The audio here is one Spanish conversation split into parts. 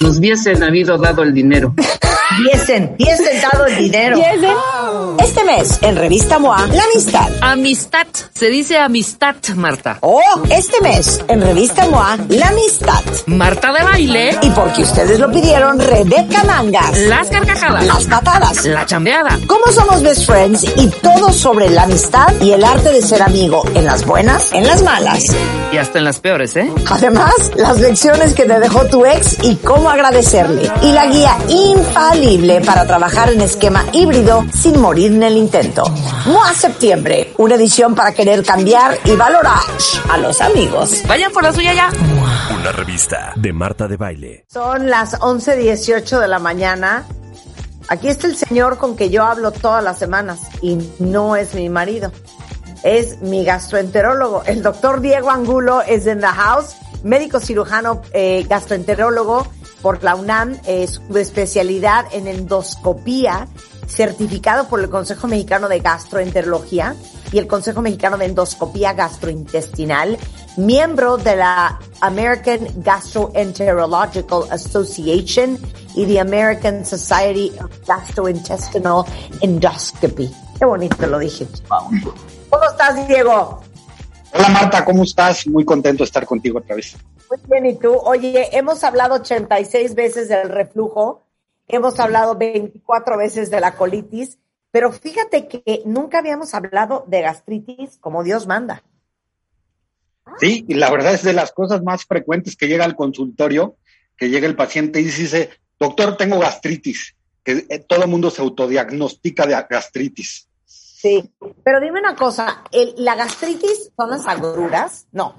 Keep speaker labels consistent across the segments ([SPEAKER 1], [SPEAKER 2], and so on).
[SPEAKER 1] nos hubiesen habido dado el dinero.
[SPEAKER 2] Diesen, diesen dado el dinero.
[SPEAKER 3] Diesen.
[SPEAKER 2] Este mes, en Revista MOA, la amistad.
[SPEAKER 1] Amistad, se dice amistad, Marta.
[SPEAKER 2] Oh, este mes, en Revista MOA, la amistad.
[SPEAKER 1] Marta de baile,
[SPEAKER 2] Y porque ustedes lo pidieron, Rebeca Mangas.
[SPEAKER 1] las carcajadas,
[SPEAKER 2] Las patadas.
[SPEAKER 1] la chambeada.
[SPEAKER 2] Cómo somos best friends y todo sobre la amistad y el arte de ser amigo en las buenas, en las malas.
[SPEAKER 1] Y hasta en las peores, ¿eh?
[SPEAKER 2] Además, las lecciones que te dejó tu ex y cómo agradecerle. Y la guía infalible para trabajar en esquema híbrido sin morir en el intento. MOA Septiembre, una edición para querer cambiar y valorar a los amigos.
[SPEAKER 1] Vayan por la suya ya.
[SPEAKER 4] Una revista de Marta de Baile.
[SPEAKER 2] Son las 11.18 de la mañana. Aquí está el señor con que yo hablo todas las semanas y no es mi marido. Es mi gastroenterólogo. El doctor Diego Angulo es en the house, médico cirujano eh, gastroenterólogo por la UNAM, eh, su especialidad en endoscopía, certificado por el Consejo Mexicano de Gastroenterología y el Consejo Mexicano de Endoscopía Gastrointestinal, miembro de la American Gastroenterological Association y the American Society of Gastrointestinal Endoscopy. Qué bonito lo dije. ¿Cómo estás, Diego?
[SPEAKER 5] Hola Marta, ¿cómo estás? Muy contento de estar contigo otra vez.
[SPEAKER 2] Muy bien, ¿y tú? Oye, hemos hablado 86 veces del reflujo, hemos hablado 24 veces de la colitis, pero fíjate que nunca habíamos hablado de gastritis como Dios manda.
[SPEAKER 5] Sí, y la verdad es de las cosas más frecuentes que llega al consultorio, que llega el paciente y dice, doctor, tengo gastritis, que eh, todo el mundo se autodiagnostica de gastritis.
[SPEAKER 2] Sí, pero dime una cosa, ¿el- ¿la gastritis son las agruras? No,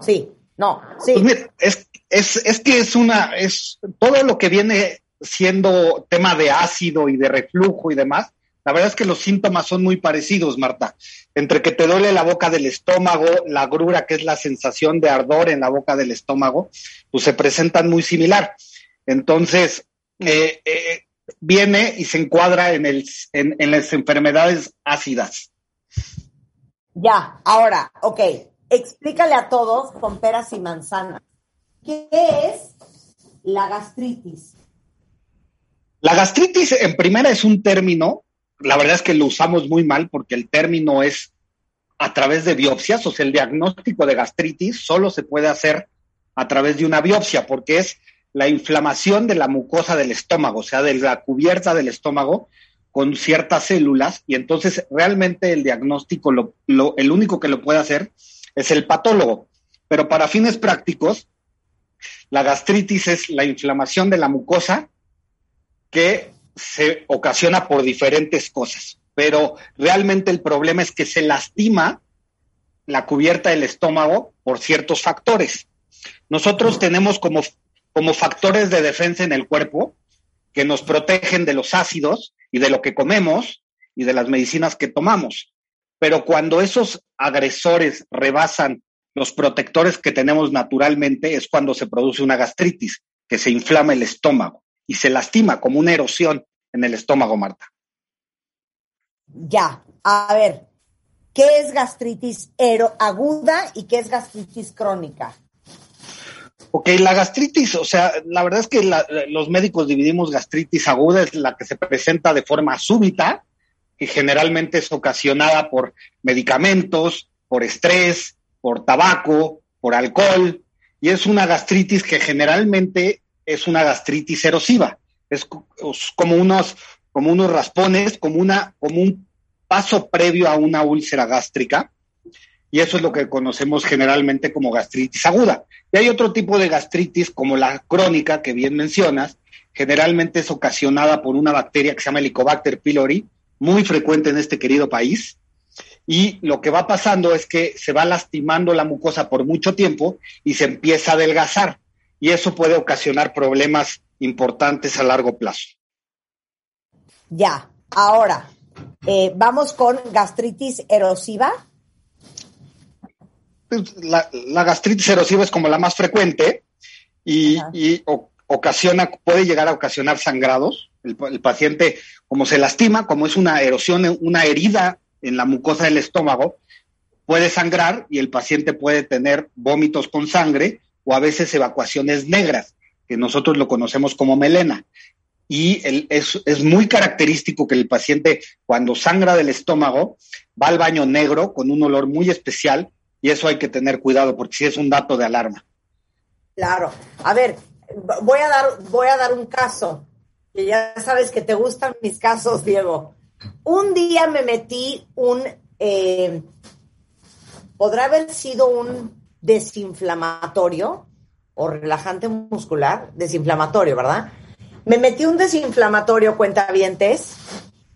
[SPEAKER 2] sí, no, sí.
[SPEAKER 5] Pues mira, es, es, es que es una, es todo lo que viene siendo tema de ácido y de reflujo y demás, la verdad es que los síntomas son muy parecidos, Marta. Entre que te duele la boca del estómago, la agrura, que es la sensación de ardor en la boca del estómago, pues se presentan muy similar. Entonces, eh, eh, viene y se encuadra en, el, en, en las enfermedades ácidas.
[SPEAKER 2] Ya, ahora, ok, explícale a todos con peras y manzanas. ¿Qué es la gastritis?
[SPEAKER 5] La gastritis en primera es un término, la verdad es que lo usamos muy mal porque el término es a través de biopsias, o sea, el diagnóstico de gastritis solo se puede hacer a través de una biopsia porque es la inflamación de la mucosa del estómago, o sea, de la cubierta del estómago con ciertas células y entonces realmente el diagnóstico, lo, lo, el único que lo puede hacer es el patólogo. Pero para fines prácticos, la gastritis es la inflamación de la mucosa que se ocasiona por diferentes cosas, pero realmente el problema es que se lastima la cubierta del estómago por ciertos factores. Nosotros tenemos como, como factores de defensa en el cuerpo que nos protegen de los ácidos y de lo que comemos y de las medicinas que tomamos. Pero cuando esos agresores rebasan los protectores que tenemos naturalmente, es cuando se produce una gastritis, que se inflama el estómago y se lastima como una erosión en el estómago, Marta.
[SPEAKER 2] Ya, a ver, ¿qué es gastritis aguda y qué es gastritis crónica?
[SPEAKER 5] Ok, la gastritis, o sea, la verdad es que la, los médicos dividimos gastritis aguda, es la que se presenta de forma súbita, que generalmente es ocasionada por medicamentos, por estrés, por tabaco, por alcohol, y es una gastritis que generalmente es una gastritis erosiva. Es como unos, como unos raspones, como, una, como un paso previo a una úlcera gástrica. Y eso es lo que conocemos generalmente como gastritis aguda. Y hay otro tipo de gastritis, como la crónica, que bien mencionas, generalmente es ocasionada por una bacteria que se llama Helicobacter pylori, muy frecuente en este querido país. Y lo que va pasando es que se va lastimando la mucosa por mucho tiempo y se empieza a adelgazar. Y eso puede ocasionar problemas importantes a largo plazo.
[SPEAKER 2] Ya, ahora, eh, vamos con gastritis erosiva.
[SPEAKER 5] La, la, gastritis erosiva es como la más frecuente y, y o, ocasiona, puede llegar a ocasionar sangrados. El, el, paciente, como se lastima, como es una erosión, una herida en la mucosa del estómago, puede sangrar y el paciente puede tener vómitos con sangre o a veces evacuaciones negras que nosotros lo conocemos como melena. Y es, es muy característico que el paciente, cuando sangra del estómago, va al baño negro con un olor muy especial y eso hay que tener cuidado porque sí es un dato de alarma.
[SPEAKER 2] Claro. A ver, voy a dar, voy a dar un caso. Que ya sabes que te gustan mis casos, Diego. Un día me metí un, eh, podrá haber sido un desinflamatorio o relajante muscular, desinflamatorio, ¿verdad? Me metí un desinflamatorio, cuentavientes,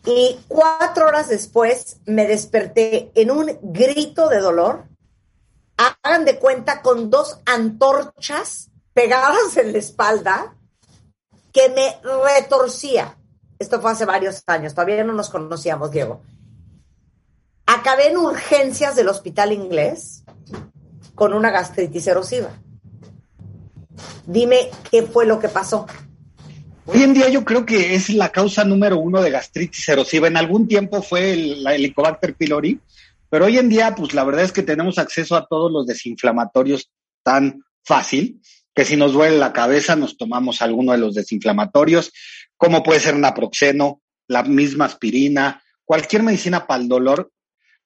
[SPEAKER 2] y cuatro horas después me desperté en un grito de dolor. Hagan de cuenta con dos antorchas pegadas en la espalda que me retorcía. Esto fue hace varios años, todavía no nos conocíamos, Diego. Acabé en urgencias del hospital inglés con una gastritis erosiva. Dime qué fue lo que pasó.
[SPEAKER 5] Hoy en día yo creo que es la causa número uno de gastritis erosiva. En algún tiempo fue el, Helicobacter pylori, pero hoy en día, pues la verdad es que tenemos acceso a todos los desinflamatorios tan fácil que si nos duele la cabeza nos tomamos alguno de los desinflamatorios, como puede ser naproxeno, la misma aspirina, cualquier medicina para el dolor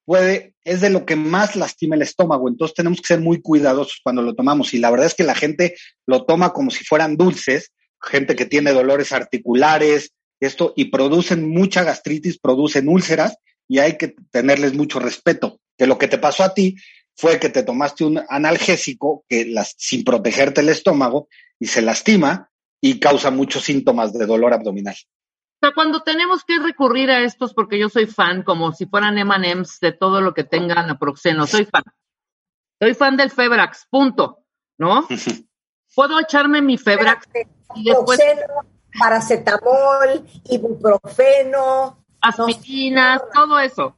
[SPEAKER 5] puede, es de lo que más lastima el estómago. Entonces tenemos que ser muy cuidadosos cuando lo tomamos. Y la verdad es que la gente lo toma como si fueran dulces, gente que tiene dolores articulares, esto, y producen mucha gastritis, producen úlceras, y hay que tenerles mucho respeto. Que lo que te pasó a ti fue que te tomaste un analgésico que las, sin protegerte el estómago y se lastima y causa muchos síntomas de dolor abdominal.
[SPEAKER 1] O sea, cuando tenemos que recurrir a estos, porque yo soy fan, como si fueran M&M's de todo lo que tengan naproxeno, soy fan. Soy fan del Febrax, punto, ¿no? Puedo echarme mi Febrax
[SPEAKER 2] y después... Paracetamol, ibuprofeno...
[SPEAKER 1] Aspirinas, todo eso.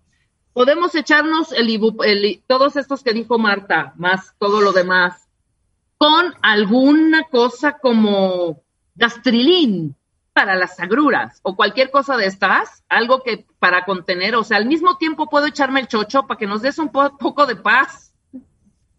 [SPEAKER 1] Podemos echarnos el, el, todos estos que dijo Marta, más todo lo demás, con alguna cosa como gastrilín, para las agruras o cualquier cosa de estas, algo que para contener, o sea, al mismo tiempo puedo echarme el chocho para que nos des un poco de paz.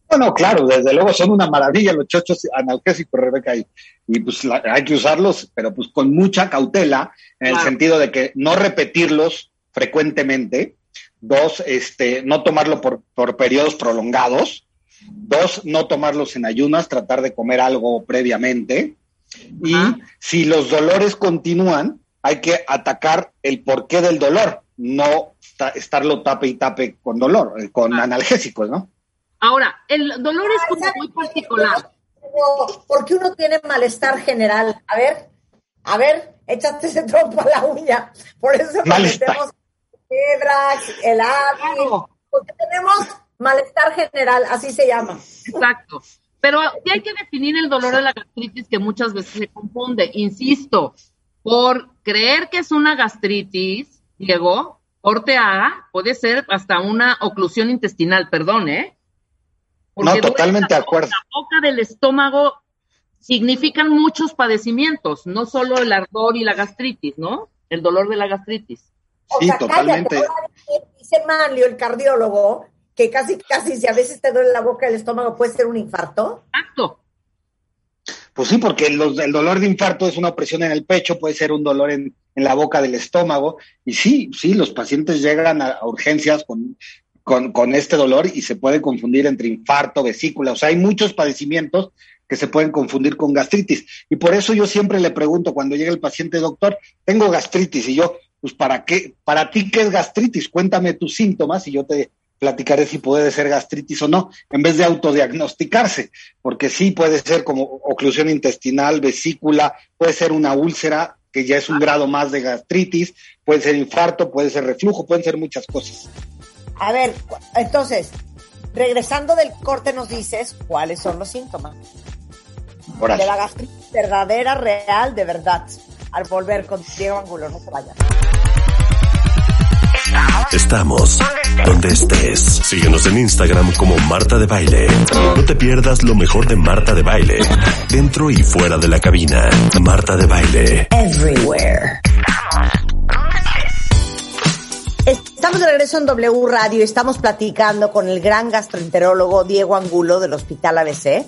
[SPEAKER 5] Bueno, claro, desde luego son una maravilla los chochos analgésicos, Rebeca, y, y pues hay que usarlos, pero pues con mucha cautela, en el sentido de que no repetirlos frecuentemente, dos, este, no tomarlo por, por periodos prolongados, dos, no tomarlos en ayunas, tratar de comer algo previamente, y si los dolores continúan, hay que atacar el porqué del dolor, no estarlo tape y tape con dolor, eh, con analgésicos, ¿no?
[SPEAKER 1] Ahora, el dolor es como muy particular.
[SPEAKER 2] Porque uno tiene malestar general. A ver, a ver, échate ese trompo a la uña. Por eso tenemos el hábito, porque tenemos malestar general, así se llama.
[SPEAKER 1] Exacto. Pero sí hay que definir el dolor de la gastritis que muchas veces se confunde. Insisto, por creer que es una gastritis, Diego, corte A, puede ser hasta una oclusión intestinal, perdón, ¿eh?
[SPEAKER 5] no, totalmente de acuerdo.
[SPEAKER 1] La boca del estómago significan muchos padecimientos, no solo el ardor y la gastritis, ¿no? El dolor de la gastritis.
[SPEAKER 5] Sí, totalmente.
[SPEAKER 2] dice Manlio, el cardiólogo, que casi, casi, si a veces te duele la boca del estómago, puede ser un infarto.
[SPEAKER 1] Exacto.
[SPEAKER 5] Pues sí, porque el dolor de infarto es una opresión en el pecho, puede ser un dolor en, la boca del estómago. Y sí, sí, los pacientes llegan a, urgencias con, con, con, este dolor y se puede confundir entre infarto, vesícula. O sea, hay muchos padecimientos que se pueden confundir con gastritis. Y por eso yo siempre le pregunto cuando llega el paciente, doctor, tengo gastritis. Y yo, pues, ¿para qué? ¿Para ti qué es gastritis? Cuéntame tus síntomas y yo te, platicaré si puede ser gastritis o no, en vez de autodiagnosticarse, porque sí puede ser como oclusión intestinal, vesícula, puede ser una úlcera, que ya es un grado más de gastritis, puede ser infarto, puede ser reflujo, pueden ser muchas cosas.
[SPEAKER 2] A ver, entonces, regresando del corte nos dices cuáles son los síntomas de la gastritis verdadera, real, de verdad. Al volver con Diego Angulo, no se vayan.
[SPEAKER 4] Estamos donde estés. Síguenos en Instagram como Marta de Baile. No te pierdas lo mejor de Marta de Baile. Dentro y fuera de la cabina. Marta de Baile.
[SPEAKER 2] Everywhere. Estamos de regreso en W Radio. Estamos platicando con el gran gastroenterólogo Diego Angulo del Hospital ABC.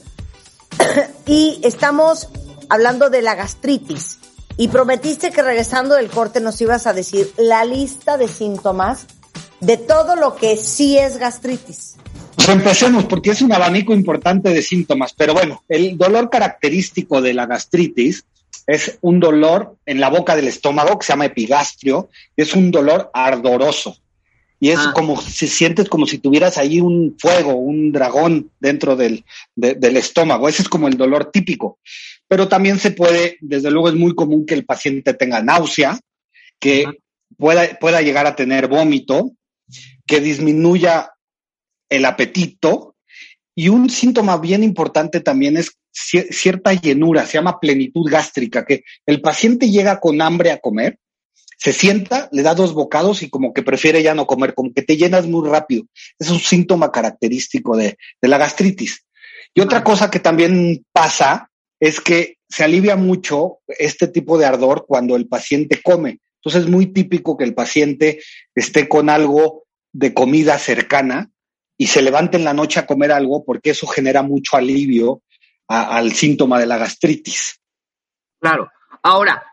[SPEAKER 2] y estamos hablando de la gastritis y prometiste que regresando del corte nos ibas a decir la lista de síntomas de todo lo que sí es gastritis.
[SPEAKER 5] Pues empecemos porque es un abanico importante de síntomas, pero bueno, el dolor característico de la gastritis es un dolor en la boca del estómago que se llama epigastrio, es un dolor ardoroso. Y es ah. como si sientes como si tuvieras ahí un fuego, un dragón dentro del, del estómago. Ese es como el dolor típico. Pero también se puede, desde luego es muy común que el paciente tenga náusea, que pueda, pueda llegar a tener vómito, que disminuya el apetito. Y un síntoma bien importante también es cierta llenura, se llama plenitud gástrica, que el paciente llega con hambre a comer, se sienta, le da dos bocados y como que prefiere ya no comer, como que te llenas muy rápido. Es un síntoma característico de, de la gastritis. Y otra cosa que también pasa es que se alivia mucho este tipo de ardor cuando el paciente come. Entonces es muy típico que el paciente esté con algo de comida cercana y se levante en la noche a comer algo porque eso genera mucho alivio al síntoma de la gastritis.
[SPEAKER 1] Claro. Ahora,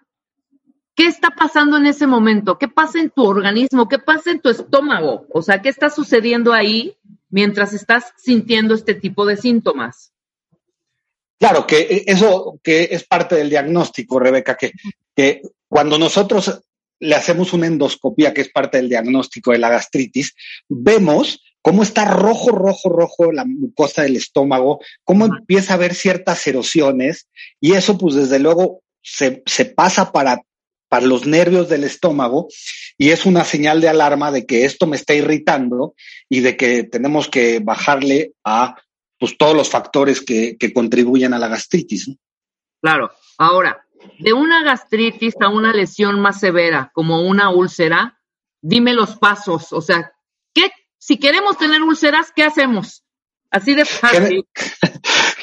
[SPEAKER 1] ¿qué está pasando en ese momento? ¿Qué pasa en tu organismo? ¿Qué pasa en tu estómago? O sea, ¿qué está sucediendo ahí mientras estás sintiendo este tipo de síntomas?
[SPEAKER 5] Claro, que eso que es parte del diagnóstico, Rebeca, que, que cuando nosotros le hacemos una endoscopía, que es parte del diagnóstico de la gastritis, vemos cómo está rojo, rojo, rojo la mucosa del estómago, cómo empieza a haber ciertas erosiones y eso pues desde luego se, se pasa para, para los nervios del estómago y es una señal de alarma de que esto me está irritando y de que tenemos que bajarle a pues todos los factores que, que contribuyen a la gastritis.
[SPEAKER 1] Claro. Ahora, de una gastritis a una lesión más severa, como una úlcera, dime los pasos, o sea, ¿qué si queremos tener úlceras, ¿qué hacemos? Así de fácil.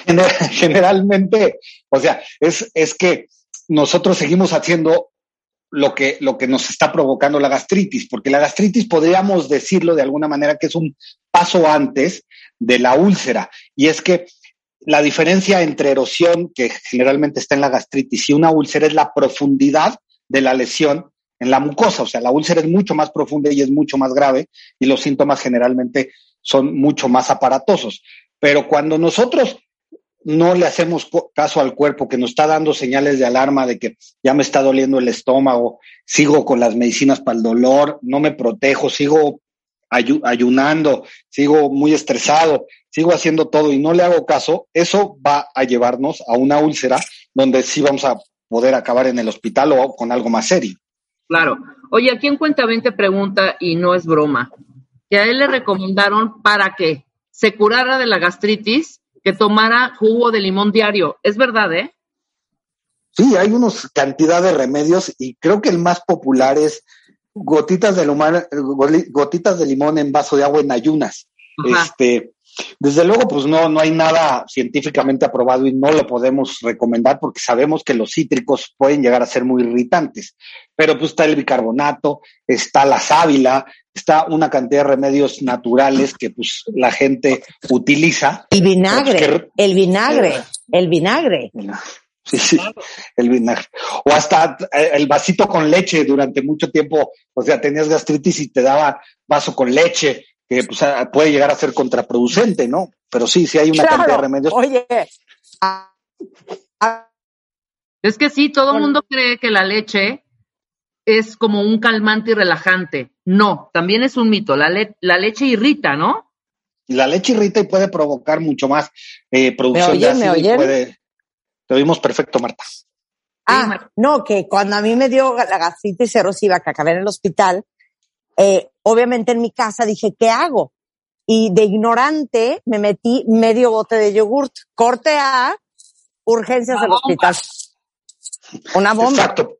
[SPEAKER 5] Generalmente, o sea, es, es que nosotros seguimos haciendo lo que, lo que nos está provocando la gastritis, porque la gastritis podríamos decirlo de alguna manera que es un paso antes de la úlcera. Y es que la diferencia entre erosión, que generalmente está en la gastritis, y una úlcera es la profundidad de la lesión en la mucosa, o sea, la úlcera es mucho más profunda y es mucho más grave y los síntomas generalmente son mucho más aparatosos. Pero cuando nosotros no le hacemos caso al cuerpo que nos está dando señales de alarma de que ya me está doliendo el estómago, sigo con las medicinas para el dolor, no me protejo, sigo ayunando, sigo muy estresado, sigo haciendo todo y no le hago caso, eso va a llevarnos a una úlcera donde sí vamos a poder acabar en el hospital o con algo más serio.
[SPEAKER 1] Claro. Oye, aquí en Cuenta 20 pregunta, y no es broma, que a él le recomendaron para que se curara de la gastritis que tomara jugo de limón diario. Es verdad, ¿eh?
[SPEAKER 5] Sí, hay unos cantidad de remedios y creo que el más popular es gotitas de, limón, gotitas de limón en vaso de agua en ayunas. Este, desde luego, pues no, no hay nada científicamente aprobado y no lo podemos recomendar porque sabemos que los cítricos pueden llegar a ser muy irritantes. Pero pues está el bicarbonato, está la sábila, está una cantidad de remedios naturales que pues la gente utiliza.
[SPEAKER 2] El vinagre, el vinagre, el vinagre.
[SPEAKER 5] Sí, sí, el vinagre. O hasta eh, el vasito con leche durante mucho tiempo, o sea, tenías gastritis y te daba vaso con leche que pues, puede llegar a ser contraproducente, ¿no? Pero sí, sí hay una cantidad de remedios.
[SPEAKER 2] Oye,
[SPEAKER 1] es que sí, todo el mundo cree que la leche es como un calmante y relajante. No, también es un mito. La, la leche irrita, ¿no?
[SPEAKER 5] La leche irrita y puede provocar mucho más eh, producción de ácido. ¿Me puede... Te oímos perfecto, Marta.
[SPEAKER 2] Ah, no, que cuando a mí me dio la gastritis erosiva que acabé en el hospital, eh, obviamente en mi casa dije, ¿qué hago? Y de ignorante me metí medio bote de yogurt. Corte a urgencias del hospital. Una bomba.
[SPEAKER 5] Exacto.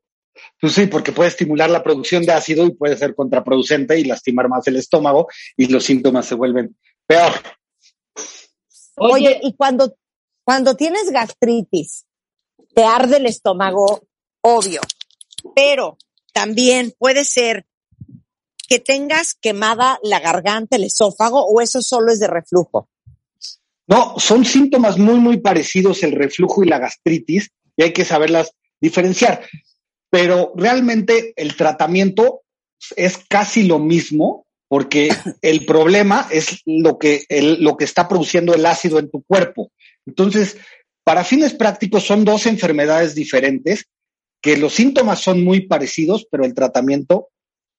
[SPEAKER 5] Pues sí, porque puede estimular la producción de ácido y puede ser contraproducente y lastimar más el estómago y los síntomas se vuelven peor.
[SPEAKER 2] Oye, y cuando, cuando tienes gastritis, te arde el estómago, obvio, pero también puede ser que tengas quemada la garganta, el esófago, o eso solo es de reflujo?
[SPEAKER 5] No, son síntomas muy, muy parecidos el reflujo y la gastritis, y hay que saberlas diferenciar. Pero realmente el tratamiento es casi lo mismo porque el problema es lo que, lo que está produciendo el ácido en tu cuerpo. Entonces, para fines prácticos son dos enfermedades diferentes que los síntomas son muy parecidos, pero el tratamiento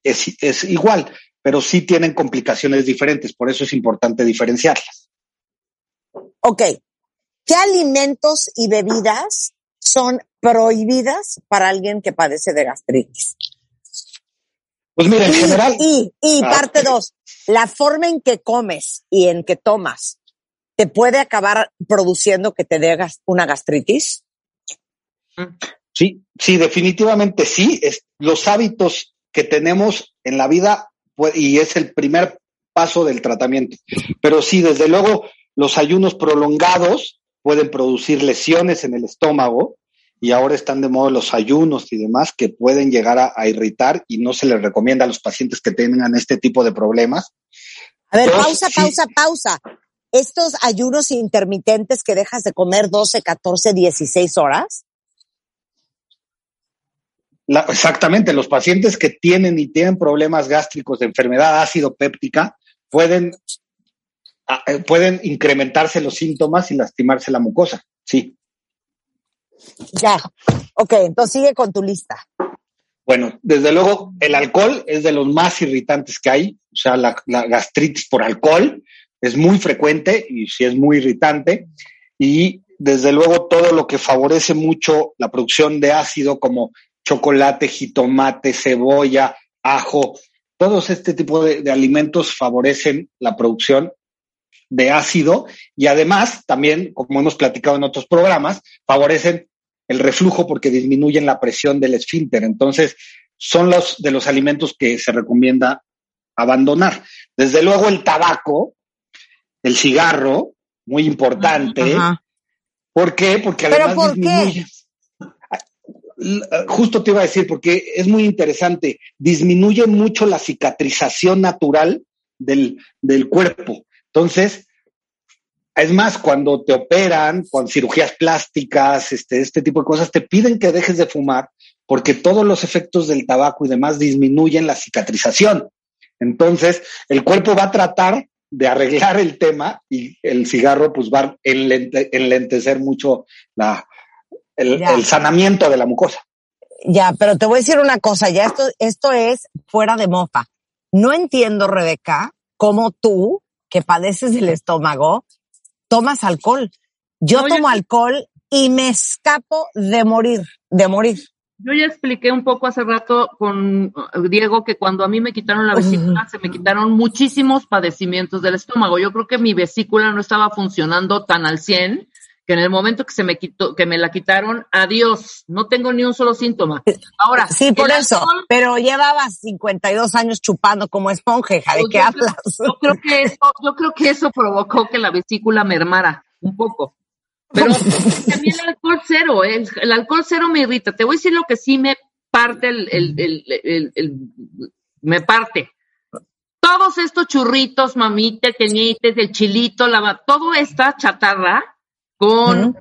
[SPEAKER 5] es, es igual, pero sí tienen complicaciones diferentes, por eso es importante diferenciarlas.
[SPEAKER 2] Ok, ¿qué alimentos y bebidas son prohibidas para alguien que padece de gastritis?
[SPEAKER 5] Pues mira, en general.
[SPEAKER 2] Y, y ah, parte dos, la forma en que comes y en que tomas, ¿te puede acabar produciendo que te dé una gastritis?
[SPEAKER 5] Sí, sí, definitivamente sí. Es, los hábitos que tenemos en la vida y es el primer paso del tratamiento. Pero sí, desde luego, los ayunos prolongados pueden producir lesiones en el estómago y ahora están de moda los ayunos y demás que pueden llegar a, irritar y no se les recomienda a los pacientes que tengan este tipo de problemas.
[SPEAKER 2] A ver, pausa, pausa, pausa. Estos ayunos intermitentes que dejas de comer 12, 14, 16 horas.
[SPEAKER 5] exactamente, los pacientes que tienen y tienen problemas gástricos de enfermedad ácido péptica pueden, eh, pueden incrementarse los síntomas y lastimarse la mucosa. Sí.
[SPEAKER 2] Ya. Ok, entonces sigue con tu lista.
[SPEAKER 5] Bueno, desde luego, el alcohol es de los más irritantes que hay. O sea, la, gastritis por alcohol es muy frecuente y sí es muy irritante. Y desde luego, todo lo que favorece mucho la producción de ácido, como chocolate, jitomate, cebolla, ajo, todos este tipo de alimentos favorecen la producción de ácido y además también, como hemos platicado en otros programas, favorecen el reflujo porque disminuyen la presión del esfínter. Entonces, son los de los alimentos que se recomienda abandonar. Desde luego el tabaco, el cigarro, muy importante. ¿Por qué? Porque además disminuye. Justo te iba a decir, porque es muy interesante, disminuye mucho la cicatrización natural del, del cuerpo. Entonces, es más, cuando te operan, con cirugías plásticas, este, este tipo de cosas, te piden que dejes de fumar porque todos los efectos del tabaco y demás disminuyen la cicatrización. Entonces, el cuerpo va a tratar de arreglar el tema y el cigarro pues va a enlentecer mucho la, el, el, sanamiento de la mucosa.
[SPEAKER 2] Ya, pero te voy a decir una cosa, ya esto, esto es fuera de mofa. No entiendo, Rebeca, cómo tú, que padeces del estómago, tomas alcohol. Yo tomo alcohol y me escapo de morir, de morir.
[SPEAKER 1] Yo ya expliqué un poco hace rato con uh, Diego que cuando a mí me quitaron la vesícula se me quitaron muchísimos padecimientos del estómago. Yo creo que mi vesícula no estaba funcionando tan al 100 que en el momento que se me quitó, que me la quitaron, adiós, no tengo ni un solo síntoma. Ahora.
[SPEAKER 2] Sí, por eso, pero llevabas 52 años chupando como esponja, ¿de pues qué hablas?
[SPEAKER 1] Yo creo que eso, yo creo que eso provocó que la vesícula mermara un poco. Pero también el alcohol cero, el, alcohol cero me irrita. Te voy a decir lo que sí me parte el, el, el me parte. Todos estos churritos, mamites, teñites, el chilito, la, todo esta chatarra, con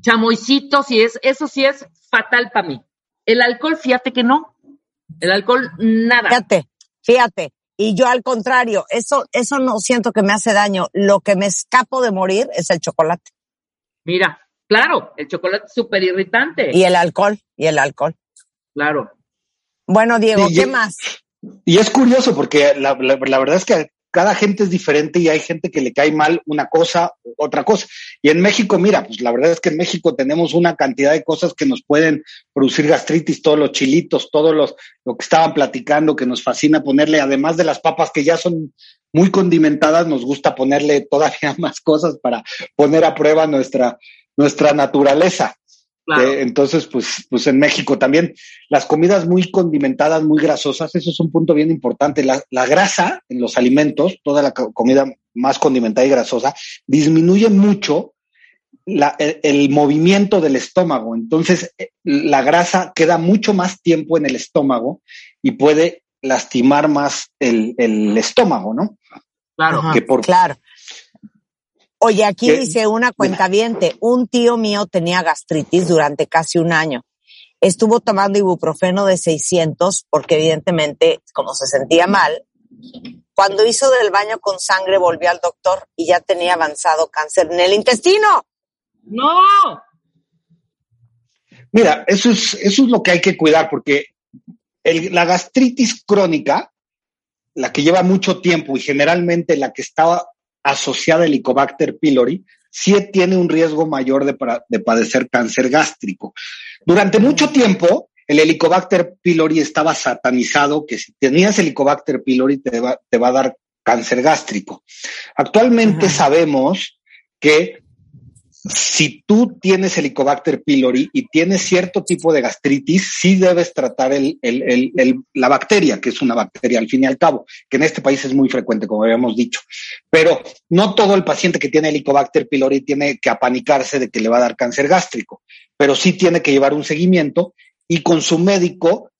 [SPEAKER 1] chamoycitos y es, eso sí es fatal para mí. El alcohol, fíjate que no. El alcohol, nada.
[SPEAKER 2] Fíjate, fíjate. Y yo al contrario, eso, eso no siento que me hace daño. Lo que me escapo de morir es el chocolate.
[SPEAKER 1] Mira, claro, el chocolate es súper irritante.
[SPEAKER 2] Y el alcohol, y el alcohol.
[SPEAKER 1] Claro.
[SPEAKER 2] Bueno, Diego, ¿qué más?
[SPEAKER 5] Y es curioso porque la, verdad es que cada gente es diferente y hay gente que le cae mal una cosa, otra cosa. Y en México, mira, pues la verdad es que en México tenemos una cantidad de cosas que nos pueden producir gastritis, todos los chilitos, todos los, lo que estaban platicando, que nos fascina ponerle, además de las papas que ya son muy condimentadas, nos gusta ponerle todavía más cosas para poner a prueba nuestra, nuestra naturaleza entonces, pues, pues en México también las comidas muy condimentadas, muy grasosas, eso es un punto bien importante. La, grasa en los alimentos, toda la comida más condimentada y grasosa, disminuye mucho el, movimiento del estómago. Entonces, eh, la grasa queda mucho más tiempo en el estómago y puede lastimar más el, estómago, ¿no?
[SPEAKER 2] Claro, claro. Oye, aquí dice una cuentaviente, un tío mío tenía gastritis durante casi un año. Estuvo tomando ibuprofeno de 600 porque evidentemente, como se sentía mal, cuando hizo del baño con sangre volvió al doctor y ya tenía avanzado cáncer en el intestino.
[SPEAKER 1] No.
[SPEAKER 5] Mira, eso es, eso es lo que hay que cuidar porque la gastritis crónica, la que lleva mucho tiempo y generalmente la que estaba asociada al Helicobacter pylori, sí tiene un riesgo mayor de, de padecer cáncer gástrico. Durante mucho tiempo, el Helicobacter pylori estaba satanizado, que si tenías Helicobacter pylori te va, te va a dar cáncer gástrico. Actualmente sabemos que si tú tienes Helicobacter pylori y tienes cierto tipo de gastritis, sí debes tratar el, la bacteria, que es una bacteria al fin y al cabo, que en este país es muy frecuente, como habíamos dicho. Pero no todo el paciente que tiene Helicobacter pylori tiene que apanicarse de que le va a dar cáncer gástrico, pero sí tiene que llevar un seguimiento y con su médico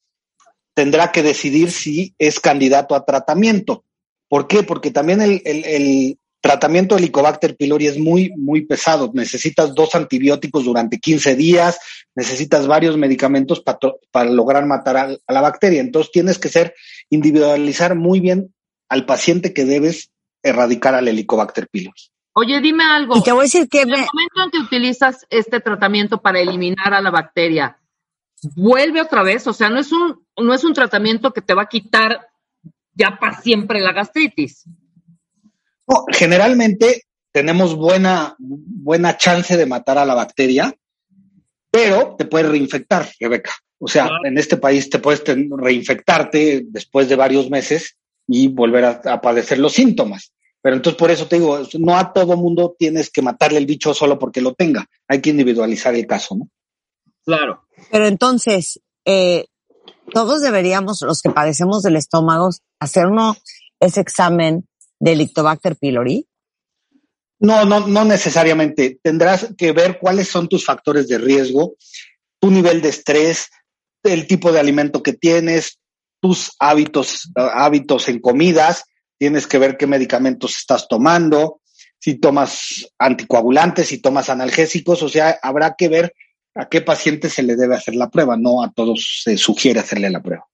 [SPEAKER 5] tendrá que decidir si es candidato a tratamiento. ¿Por qué? Porque también el, el, tratamiento de Helicobacter pylori es muy, muy pesado. Necesitas dos antibióticos durante 15 días, necesitas varios medicamentos para lograr matar a, la bacteria. Entonces tienes que ser, individualizar muy bien al paciente que debes erradicar al Helicobacter pylori.
[SPEAKER 1] Oye, dime algo.
[SPEAKER 2] Y te voy a decir que...
[SPEAKER 1] En el momento en que utilizas este tratamiento para eliminar a la bacteria, vuelve otra vez, o sea, no es un, no es un tratamiento que te va a quitar ya para siempre la gastritis
[SPEAKER 5] generalmente tenemos buena, buena chance de matar a la bacteria, pero te puedes reinfectar, Rebeca. O sea, en este país te puedes reinfectarte después de varios meses y volver a, padecer los síntomas. Pero entonces por eso te digo, no a todo mundo tienes que matarle el bicho solo porque lo tenga. Hay que individualizar el caso, ¿no?
[SPEAKER 1] Claro.
[SPEAKER 2] Pero entonces, eh, todos deberíamos, los que padecemos del estómago, hacernos ese examen del Ictobacter pylori?
[SPEAKER 5] No, no, no necesariamente. Tendrás que ver cuáles son tus factores de riesgo, tu nivel de estrés, el tipo de alimento que tienes, tus hábitos, hábitos en comidas, tienes que ver qué medicamentos estás tomando, si tomas anticoagulantes, si tomas analgésicos, o sea, habrá que ver a qué paciente se le debe hacer la prueba, no a todos se sugiere hacerle la prueba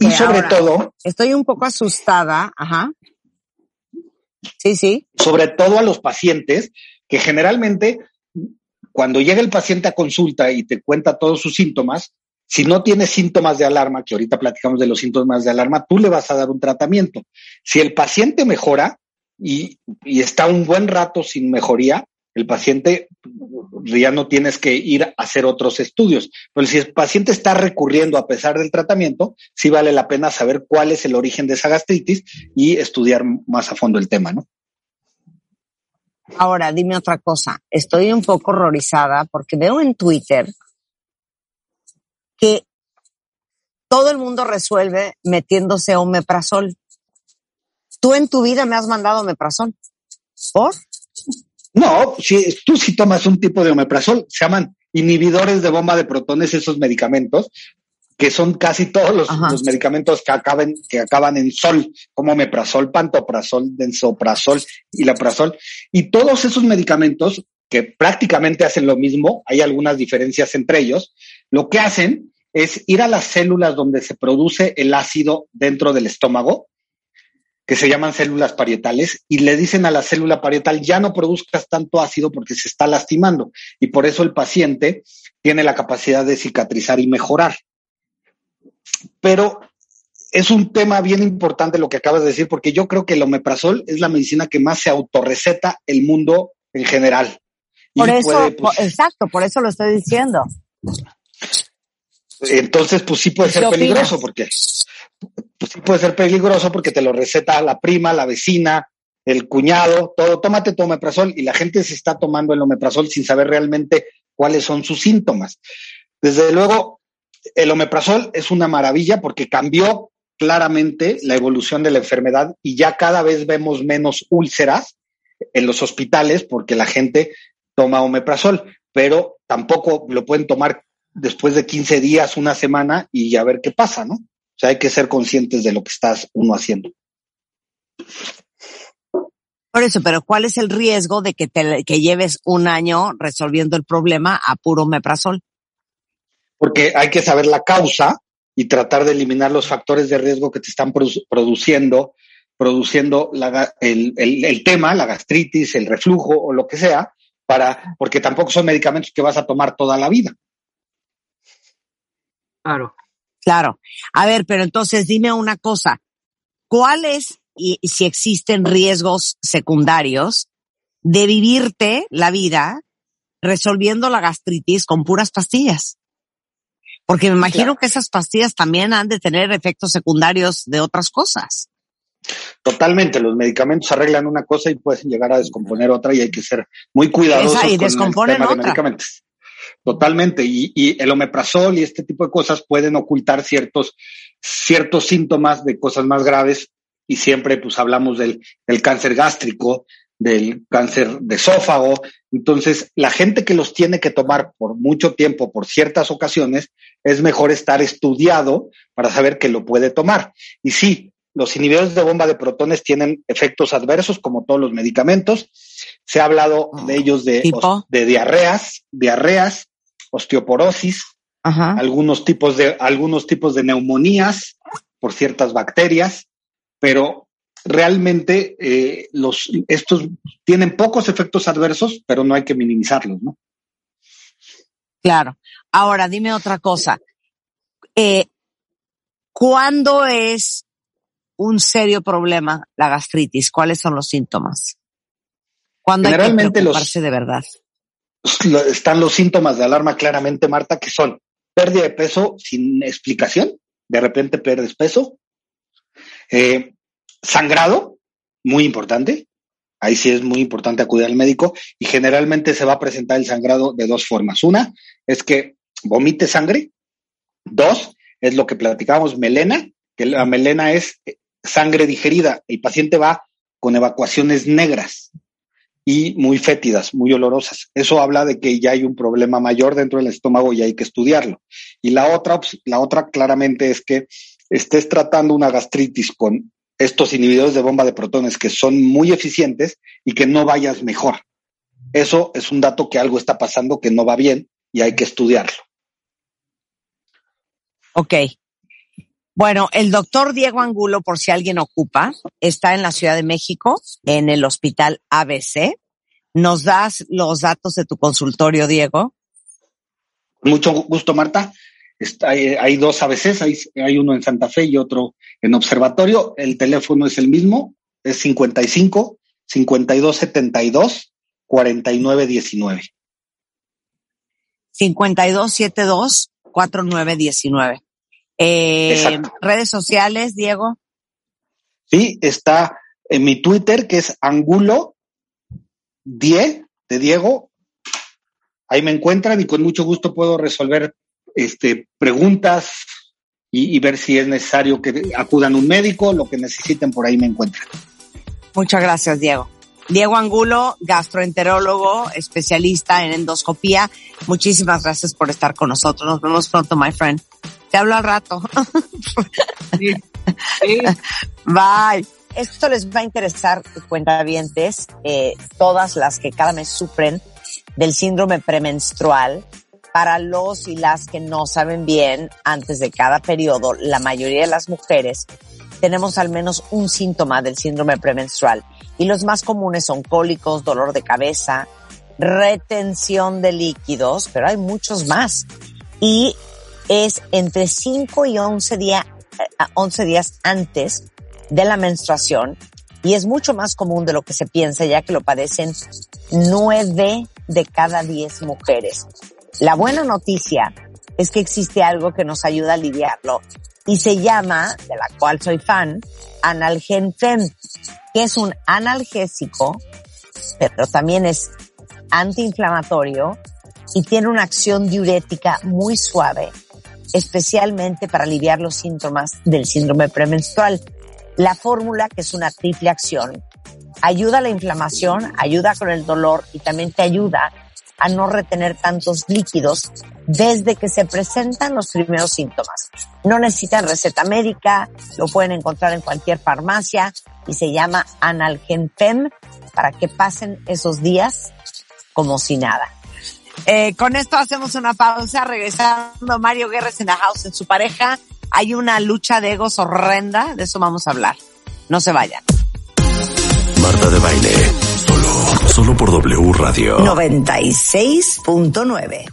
[SPEAKER 2] y sobre todo. Estoy un poco asustada, ajá. Sí, sí.
[SPEAKER 5] Sobre todo a los pacientes que generalmente cuando llega el paciente a consulta y te cuenta todos sus síntomas, si no tiene síntomas de alarma, que ahorita platicamos de los síntomas de alarma, tú le vas a dar un tratamiento. Si el paciente mejora y, y está un buen rato sin mejoría, el paciente ya no tienes que ir a hacer otros estudios. Pero si el paciente está recurriendo a pesar del tratamiento, sí vale la pena saber cuál es el origen de esa gastritis y estudiar más a fondo el tema, ¿no?
[SPEAKER 2] Ahora, dime otra cosa. Estoy un poco horrorizada porque veo en Twitter que todo el mundo resuelve metiéndose omeprazol. Tú en tu vida me has mandado omeprazol. ¿Por?
[SPEAKER 5] No, si tú si tomas un tipo de omeprazol, se llaman inhibidores de bomba de protones esos medicamentos, que son casi todos los, medicamentos que acaben, que acaban en sol, como omeprazol, pantoprazol, densoprazol y laprazol. Y todos esos medicamentos que prácticamente hacen lo mismo, hay algunas diferencias entre ellos, lo que hacen es ir a las células donde se produce el ácido dentro del estómago que se llaman células parietales y le dicen a la célula parietal ya no produzcas tanto ácido porque se está lastimando y por eso el paciente tiene la capacidad de cicatrizar y mejorar. Pero es un tema bien importante lo que acabas de decir porque yo creo que el omeprazol es la medicina que más se autorreceta el mundo en general.
[SPEAKER 2] Por eso, pues, exacto, por eso lo estoy diciendo.
[SPEAKER 5] Entonces, pues sí puede ser peligroso porque pues sí puede ser peligroso porque te lo receta la prima, la vecina, el cuñado, todo, tómate tu omeprazol y la gente se está tomando el omeprazol sin saber realmente cuáles son sus síntomas. Desde luego, el omeprazol es una maravilla porque cambió claramente la evolución de la enfermedad y ya cada vez vemos menos úlceras en los hospitales porque la gente toma omeprazol, pero tampoco lo pueden tomar después de 15 días, una semana y a ver qué pasa, ¿no? O sea, hay que ser conscientes de lo que estás uno haciendo.
[SPEAKER 2] Por eso, pero ¿cuál es el riesgo de que te que lleves un año resolviendo el problema a puro meprazol?
[SPEAKER 5] Porque hay que saber la causa y tratar de eliminar los factores de riesgo que te están produciendo, produciendo el, el, tema, la gastritis, el reflujo o lo que sea, para, porque tampoco son medicamentos que vas a tomar toda la vida.
[SPEAKER 1] Claro.
[SPEAKER 2] Claro. A ver, pero entonces dime una cosa. ¿Cuál es y si existen riesgos secundarios de vivirte la vida resolviendo la gastritis con puras pastillas. Porque me imagino que esas pastillas también han de tener efectos secundarios de otras cosas.
[SPEAKER 5] Totalmente, los medicamentos arreglan una cosa y pueden llegar a descomponer otra y hay que ser muy cuidadosos
[SPEAKER 2] y con el tema de medicamentos.
[SPEAKER 5] Totalmente, y, y, el omeprazol y este tipo de cosas pueden ocultar ciertos, ciertos síntomas de cosas más graves y siempre pues hablamos del, cáncer gástrico, del cáncer de esófago. Entonces, la gente que los tiene que tomar por mucho tiempo, por ciertas ocasiones, es mejor estar estudiado para saber que lo puede tomar. Y sí, los inhibidores de bomba de protones tienen efectos adversos, como todos los medicamentos. Se ha hablado de ellos de, de diarreas, diarreas, osteoporosis, algunos tipos de, algunos tipos de neumonías por ciertas bacterias pero realmente eh, los, estos tienen pocos efectos adversos, pero no hay que minimizarlos, ¿no?
[SPEAKER 2] Claro. Ahora, dime otra cosa. Eh, ¿Cuándo es un serio problema la gastritis? ¿Cuáles son los síntomas? ¿Cuándo hay que preocuparse de verdad?
[SPEAKER 5] Están los síntomas de alarma claramente, Marta, que son pérdida de peso sin explicación, de repente pierdes peso, eh, sangrado, muy importante. Ahí sí es muy importante acudir al médico y generalmente se va a presentar el sangrado de dos formas. Una es que vomite sangre. Dos es lo que platicábamos, melena, que la melena es sangre digerida. El paciente va con evacuaciones negras y muy fétidas, muy olorosas. Eso habla de que ya hay un problema mayor dentro del estómago y hay que estudiarlo. Y la otra, la otra claramente es que estés tratando una gastritis con estos inhibidores de bomba de protones que son muy eficientes y que no vayas mejor. Eso es un dato que algo está pasando que no va bien y hay que estudiarlo.
[SPEAKER 2] Ok. Bueno, el doctor Diego Angulo, por si alguien ocupa, está en la Ciudad de México, en el Hospital ABC. ¿Nos das los datos de tu consultorio, Diego?
[SPEAKER 5] Mucho gusto, Marta hay, dos ABCs, hay, hay, uno en Santa Fe y otro en Observatorio. El teléfono es el mismo, es 55 52 72 49 19.
[SPEAKER 2] 52 72 49 19. Eh, redes sociales, Diego.
[SPEAKER 5] Sí, está en mi Twitter, que es Angulo 10 de Diego. Ahí me encuentran y con mucho gusto puedo resolver este, preguntas y, ver si es necesario que acudan a un médico, lo que necesiten por ahí me encuentran.
[SPEAKER 2] Muchas gracias, Diego. Diego Angulo, gastroenterólogo, especialista en endoscopía. Muchísimas gracias por estar con nosotros. Nos vemos pronto, my friend. Te hablo al rato. Bye. Esto les va a interesar, cuentavientes, eh, todas las que cada mes sufren del síndrome premenstrual para los y las que no saben bien, antes de cada periodo, la mayoría de las mujeres tenemos al menos un síntoma del síndrome premenstrual. Y los más comunes son cólicos, dolor de cabeza, retención de líquidos, pero hay muchos más. Y es entre 5 y 11, día, 11 días antes de la menstruación y es mucho más común de lo que se piensa ya que lo padecen 9 de cada 10 mujeres. La buena noticia es que existe algo que nos ayuda a aliviarlo y se llama, de la cual soy fan, Analgenfem, que es un analgésico, pero también es antiinflamatorio y tiene una acción diurética muy suave, especialmente para aliviar los síntomas del síndrome premenstrual. La fórmula, que es una triple acción, ayuda a la inflamación, ayuda con el dolor y también te ayuda a no retener tantos líquidos desde que se presentan los primeros síntomas. No necesitan receta médica, lo pueden encontrar en cualquier farmacia y se llama Analgenpem para que pasen esos días como si nada. Eh, con esto hacemos una pausa, regresando Mario Guerres en la house en su pareja. Hay una lucha de egos horrenda, de eso vamos a hablar. No se vayan.
[SPEAKER 4] Marta de Baile, solo, solo por W Radio.
[SPEAKER 2] 96.9.